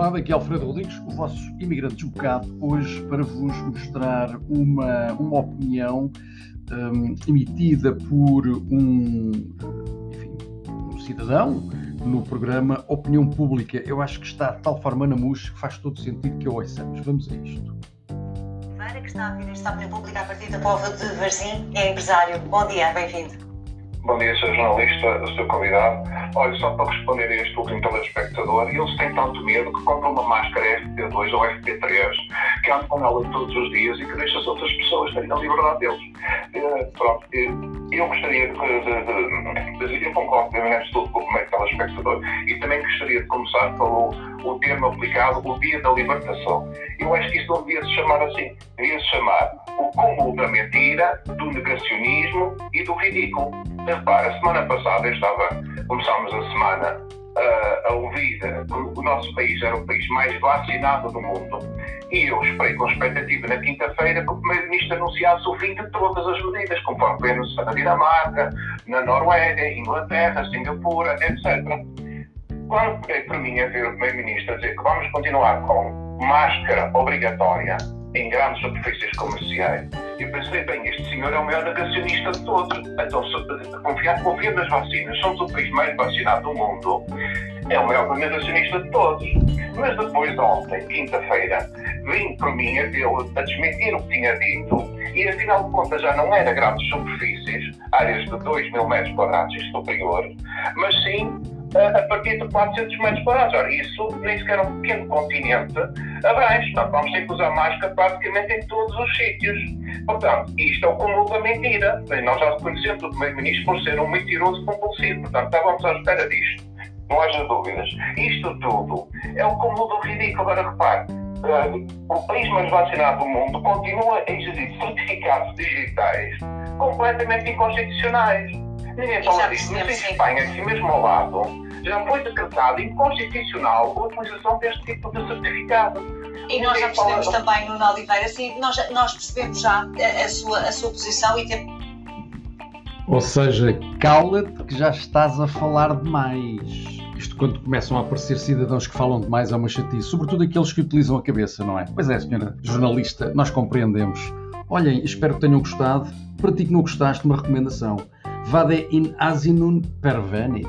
Olá, daqui é Alfredo Rodrigues, o vosso imigrante desbocado, hoje para vos mostrar uma, uma opinião um, emitida por um, enfim, um cidadão no programa Opinião Pública. Eu acho que está de tal forma na mousse que faz todo sentido que eu ouçamos. Vamos a isto. Vera, que está a vir esta Opinião Pública a partir da Pova de Varzim, é empresário. Bom dia, bem-vindo. Bom dia, Sr. Jornalista, Sr. Convidado. Olha, só para responder a este último telespectador, eles têm tanto medo que compram uma máscara FP2 ou FP3, que andam com ela todos os dias e que deixam as outras pessoas terem a liberdade deles. Uh, pronto, eu gostaria de, de, de, de, Eu concordo plenamente tudo com o primeiro telespectador e também gostaria de começar pelo o termo aplicado, o Dia da Libertação. Eu acho que isso não devia se chamar assim. Devia se chamar o cúmulo da mentira, do negacionismo e do ridículo. Repara, a semana passada eu estava, começámos a semana uh, a ouvir que o nosso país era o país mais vacinado do mundo e eu esperei com expectativa na quinta-feira que o Primeiro-Ministro anunciasse o fim de todas as medidas, conforme foi anunciado na Dinamarca, na Noruega, Inglaterra, Singapura, etc. Quando peguei para mim a ver o Primeiro-Ministro a dizer que vamos continuar com máscara obrigatória em grandes superfícies comerciais, eu pensei, bem, este senhor é o maior negacionista de todos. Então, confiar, confia nas vacinas, somos o país mais vacinado do mundo, é o maior negacionista de todos. Mas depois, ontem, quinta-feira, vim por mim a vê-lo a desmentir o que tinha dito e, afinal de contas, já não era grandes superfícies, áreas de 2 mil metros quadrados e superiores, mas sim a partir de 400 metros quadrados. Ora, isso nem sequer é um pequeno continente abaixo. Portanto, vamos ter que usar máscara praticamente em todos os sítios. Portanto, isto é o cúmulo da mentira. Nós já reconhecemos o Primeiro-Ministro por ser um mentiroso compulsivo. Portanto, estávamos à espera disto. Não haja dúvidas. Isto tudo é o cúmulo do ridículo. Agora, repare, uh, o país mais vacinado do mundo continua a exigir certificados digitais completamente inconstitucionais. Ninguém fala disso. Mas em Espanha, aqui mesmo ao lado, já foi decretado inconstitucional a utilização deste tipo de certificado. E nós já percebemos também, Nuno Oliveira, assim, nós, nós percebemos já a, a, sua, a sua posição e temos. Ou seja, cala-te que já estás a falar demais. Isto quando começam a aparecer cidadãos que falam demais é uma chatice, sobretudo aqueles que utilizam a cabeça, não é? Pois é, senhora jornalista, nós compreendemos. Olhem, espero que tenham gostado. Para ti que não gostaste, uma recomendação. Vade in asinum pervenit.